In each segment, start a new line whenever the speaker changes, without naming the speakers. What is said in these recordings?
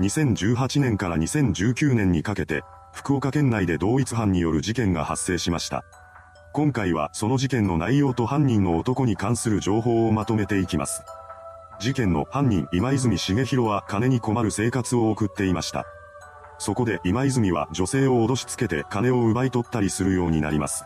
2018年から2019年にかけて、福岡県内で同一犯による事件が発生しました。今回はその事件の内容と犯人の男に関する情報をまとめていきます。事件の犯人今泉重弘は金に困る生活を送っていました。そこで今泉は女性を脅しつけて金を奪い取ったりするようになります。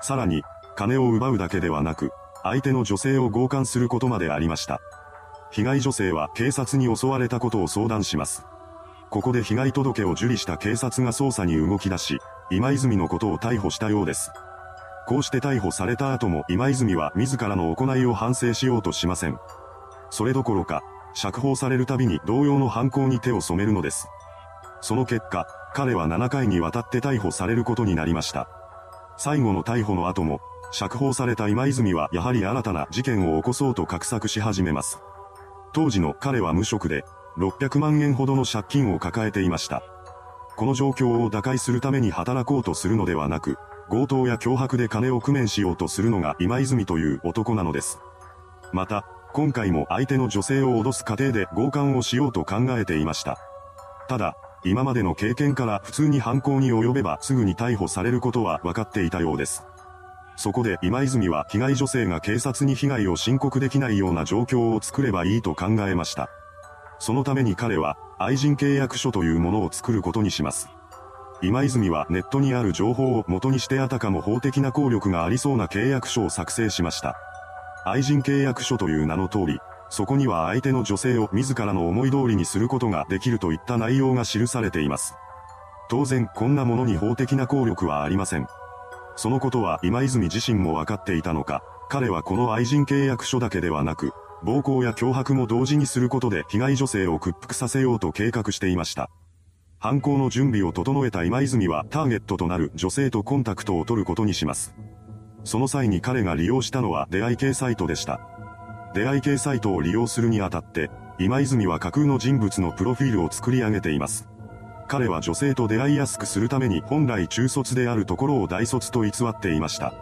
さらに、金を奪うだけではなく、相手の女性を強姦することまでありました。被害女性は警察に襲われたことを相談します。ここで被害届を受理した警察が捜査に動き出し、今泉のことを逮捕したようです。こうして逮捕された後も今泉は自らの行いを反省しようとしません。それどころか、釈放されるたびに同様の犯行に手を染めるのです。その結果、彼は7回にわたって逮捕されることになりました。最後の逮捕の後も、釈放された今泉はやはり新たな事件を起こそうと画策し始めます。当時の彼は無職で、600万円ほどの借金を抱えていました。この状況を打開するために働こうとするのではなく、強盗や脅迫で金を工面しようとするのが今泉という男なのです。また、今回も相手の女性を脅す過程で強姦をしようと考えていました。ただ、今までの経験から普通に犯行に及べばすぐに逮捕されることは分かっていたようです。そこで今泉は被害女性が警察に被害を申告できないような状況を作ればいいと考えました。そのために彼は愛人契約書というものを作ることにします。今泉はネットにある情報を元にしてあたかも法的な効力がありそうな契約書を作成しました。愛人契約書という名の通り、そこには相手の女性を自らの思い通りにすることができるといった内容が記されています。当然、こんなものに法的な効力はありません。そのことは今泉自身も分かっていたのか、彼はこの愛人契約書だけではなく、暴行や脅迫も同時にすることで被害女性を屈服させようと計画していました。犯行の準備を整えた今泉はターゲットとなる女性とコンタクトを取ることにします。その際に彼が利用したのは出会い系サイトでした。出会い系サイトを利用するにあたって、今泉は架空の人物のプロフィールを作り上げています。彼は女性と出会いやすくするために本来中卒であるところを大卒と偽っていました。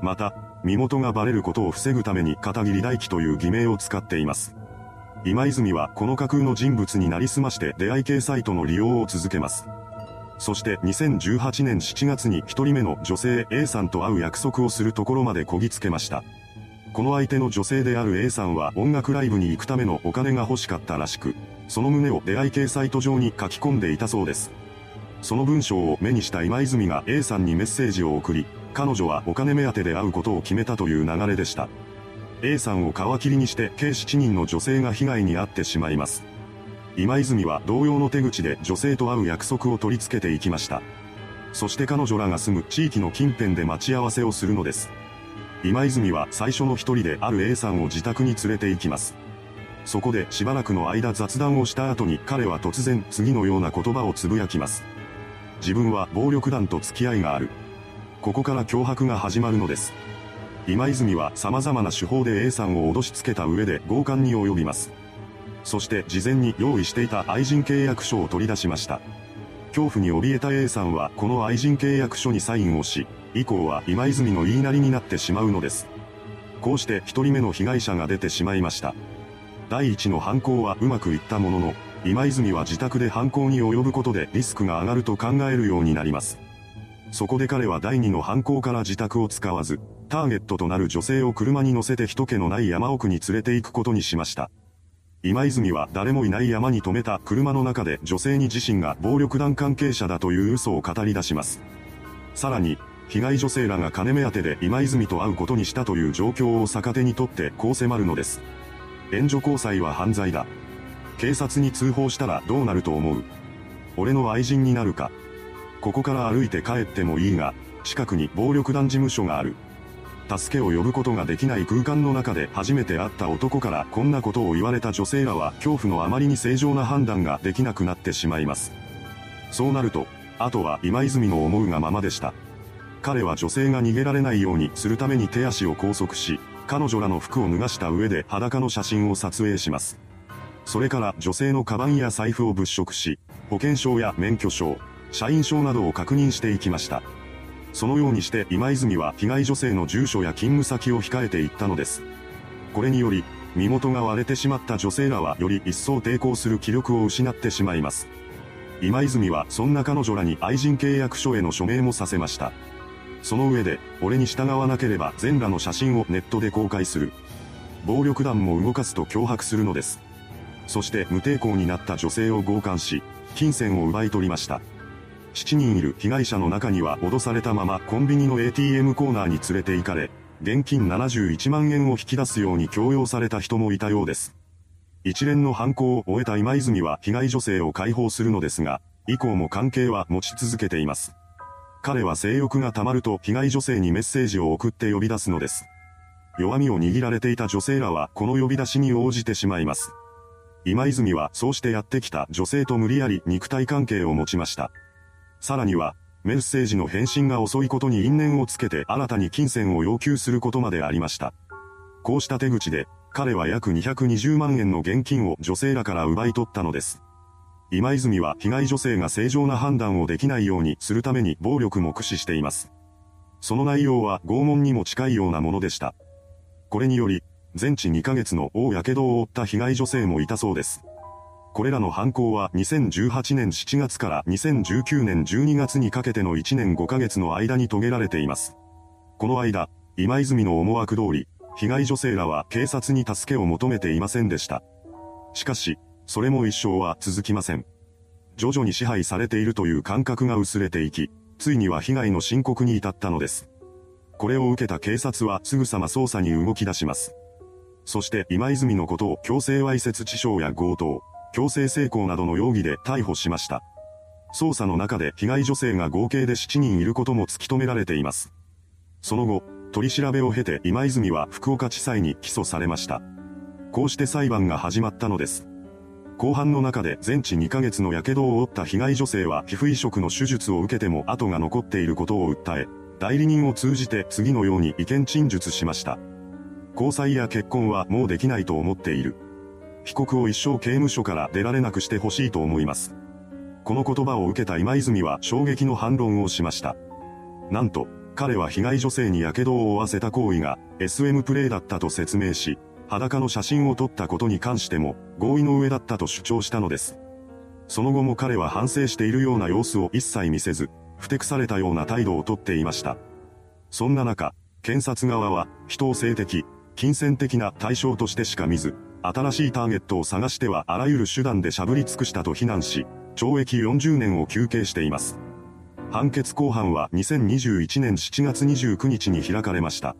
また、身元がバレることを防ぐために片桐大輝という偽名を使っています。今泉はこの架空の人物になりすまして出会い系サイトの利用を続けます。そして2018年7月に一人目の女性 A さんと会う約束をするところまでこぎつけました。この相手の女性である A さんは音楽ライブに行くためのお金が欲しかったらしく、その旨を出会い系サイト上に書き込んでいたそうです。その文章を目にした今泉が A さんにメッセージを送り、彼女はお金目当てで会うことを決めたという流れでした。A さんを皮切りにして計7人の女性が被害に遭ってしまいます。今泉は同様の手口で女性と会う約束を取り付けていきました。そして彼女らが住む地域の近辺で待ち合わせをするのです。今泉は最初の一人である A さんを自宅に連れて行きます。そこでしばらくの間雑談をした後に彼は突然次のような言葉をつぶやきます。自分は暴力団と付き合いがある。ここから脅迫が始まるのです。今泉は様々な手法で A さんを脅しつけた上で強姦に及びます。そして事前に用意していた愛人契約書を取り出しました。恐怖に怯えた A さんはこの愛人契約書にサインをし、以降は今泉の言いなりになってしまうのです。こうして一人目の被害者が出てしまいました。第一の犯行はうまくいったものの、今泉は自宅で犯行に及ぶことでリスクが上がると考えるようになります。そこで彼は第二の犯行から自宅を使わず、ターゲットとなる女性を車に乗せて人気のない山奥に連れて行くことにしました。今泉は誰もいない山に止めた車の中で女性に自身が暴力団関係者だという嘘を語り出します。さらに、被害女性らが金目当てで今泉と会うことにしたという状況を逆手にとってこう迫るのです。援助交際は犯罪だ。警察に通報したらどうなると思う？俺の愛人になるか？ここから歩いて帰ってもいいが、近くに暴力団事務所がある。助けを呼ぶことができない空間の中で初めて会った男からこんなことを言われた女性らは恐怖のあまりに正常な判断ができなくなってしまいます。そうなると、あとは今泉の思うがままでした。彼は女性が逃げられないようにするために手足を拘束し、彼女らの服を脱がした上で裸の写真を撮影します。それから女性のカバンや財布を物色し、保険証や免許証、社員証などを確認していきました。そのようにして今泉は被害女性の住所や勤務先を控えていったのです。これにより、身元が割れてしまった女性らはより一層抵抗する気力を失ってしまいます。今泉はそんな彼女らに愛人契約書への署名もさせました。その上で、俺に従わなければ全裸の写真をネットで公開する。暴力団も動かすと脅迫するのです。そして無抵抗になった女性を強姦し、金銭を奪い取りました。7人いる被害者の中には脅されたままコンビニの ATM コーナーに連れて行かれ、現金71万円を引き出すように強要された人もいたようです。一連の犯行を終えた今泉は被害女性を解放するのですが、以降も関係は持ち続けています。彼は性欲が溜まると被害女性にメッセージを送って呼び出すのです。弱みを握られていた女性らはこの呼び出しに応じてしまいます。今泉はそうしてやってきた女性と無理やり肉体関係を持ちました。さらには、メッセージの返信が遅いことに因縁をつけて新たに金銭を要求することまでありました。こうした手口で、彼は約220万円の現金を女性らから奪い取ったのです。今泉は被害女性が正常な判断をできないようにするために暴力も駆使しています。その内容は拷問にも近いようなものでした。これにより、全治2ヶ月の大火傷を負った被害女性もいたそうです。これらの犯行は2018年7月から2019年12月にかけての1年5ヶ月の間に遂げられています。この間、今泉の思惑通り、被害女性らは警察に助けを求めていませんでした。しかし、それも一生は続きません。徐々に支配されているという感覚が薄れていき、ついには被害の申告に至ったのです。これを受けた警察はすぐさま捜査に動き出します。そして今泉のことを強制わいせつ致傷や強盗、強制性交などの容疑で逮捕しました。捜査の中で被害女性が合計で7人いることも突き止められています。その後、取り調べを経て今泉は福岡地裁に起訴されました。こうして裁判が始まったのです。後半の中で全治2ヶ月の火傷を負った被害女性は皮膚移植の手術を受けても跡が残っていることを訴え、代理人を通じて次のように意見陳述しました。交際や結婚はもうできないと思っている。被告を一生刑務所から出られなくしてほしいと思います。この言葉を受けた今泉は衝撃の反論をしました。なんと、彼は被害女性に火傷を負わせた行為が SM プレイだったと説明し、裸の写真を撮ったことに関しても合意の上だったと主張したのです。その後も彼は反省しているような様子を一切見せず、不適されたような態度をとっていました。そんな中、検察側は人を性的、金銭的な対象としてしか見ず、新しいターゲットを探してはあらゆる手段でしゃぶり尽くしたと非難し、懲役40年を求刑しています。判決公判は2021年7月29日に開かれました。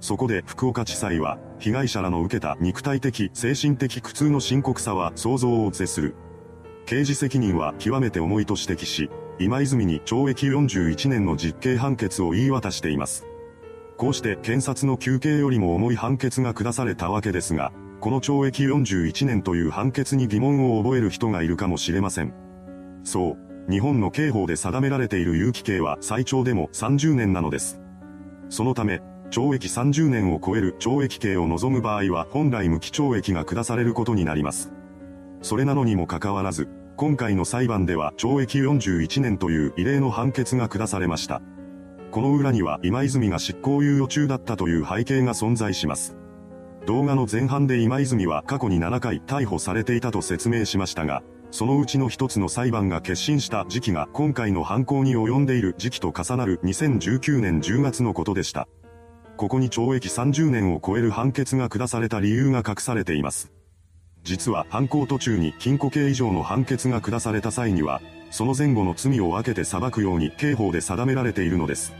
そこで福岡地裁は、被害者らの受けた肉体的、精神的苦痛の深刻さは想像を絶する。刑事責任は極めて重いと指摘し、今泉に懲役41年の実刑判決を言い渡しています。こうして検察の求刑よりも重い判決が下されたわけですが、この懲役41年という判決に疑問を覚える人がいるかもしれません。そう、日本の刑法で定められている有期刑は最長でも30年なのです。そのため、懲役30年を超える懲役刑を望む場合は本来無期懲役が下されることになります。それなのにもかかわらず、今回の裁判では懲役41年という異例の判決が下されました。この裏には今泉が執行猶予中だったという背景が存在します。動画の前半で今泉は過去に7回逮捕されていたと説明しましたが、そのうちの一つの裁判が決心した時期が今回の犯行に及んでいる時期と重なる2019年10月のことでした。ここに懲役30年を超える判決が下された理由が隠されています。実は犯行途中に禁錮刑以上の判決が下された際には、その前後の罪を分けて裁くように刑法で定められているのです。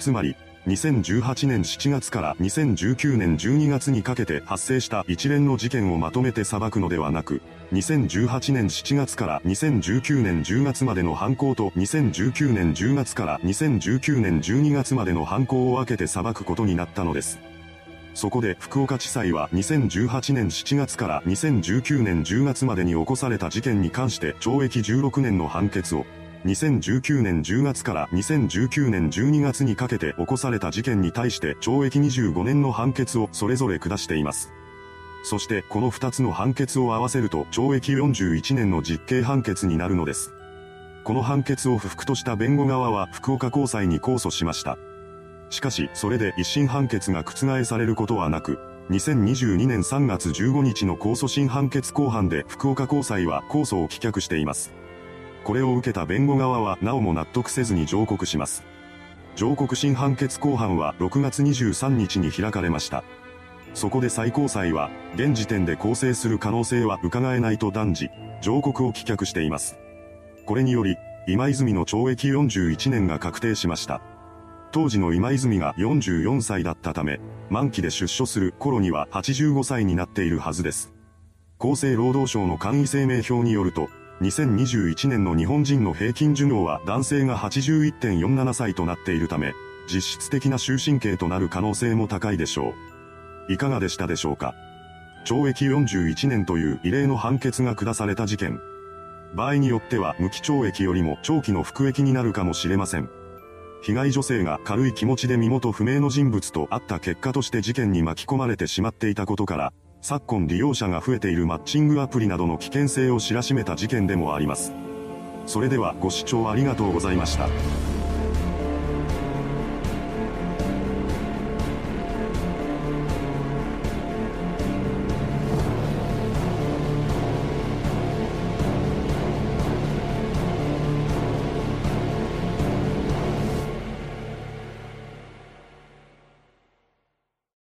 つまり、2018年7月から2019年12月にかけて発生した一連の事件をまとめて裁くのではなく、2018年7月から2019年10月までの犯行と2019年10月から2019年12月までの犯行を分けて裁くことになったのです。そこで福岡地裁は2018年7月から2019年10月までに起こされた事件に関して懲役16年の判決を2019年10月から2019年12月にかけて起こされた事件に対して懲役25年の判決をそれぞれ下しています。そしてこの2つの判決を合わせると懲役41年の実刑判決になるのです。この判決を不服とした弁護側は福岡高裁に控訴しました。しかし、それで一審判決が覆されることはなく、2022年3月15日の控訴審判決公判で福岡高裁は控訴を棄却しています。これを受けた弁護側はなおも納得せずに上告します。上告審判決公判は6月23日に開かれました。そこで最高裁は、現時点で構成する可能性は伺えないと断じ、上告を棄却しています。これにより、今泉の懲役41年が確定しました。当時の今泉が44歳だったため、満期で出所する頃には85歳になっているはずです。厚生労働省の簡易声明表によると、2021年の日本人の平均寿命は男性が81.47歳となっているため、実質的な終身刑となる可能性も高いでしょう。いかがでしたでしょうか懲役41年という異例の判決が下された事件。場合によっては無期懲役よりも長期の服役になるかもしれません。被害女性が軽い気持ちで身元不明の人物と会った結果として事件に巻き込まれてしまっていたことから、昨今利用者が増えているマッチングアプリなどの危険性を知らしめた事件でもあります。それではご視聴ありがとうございました。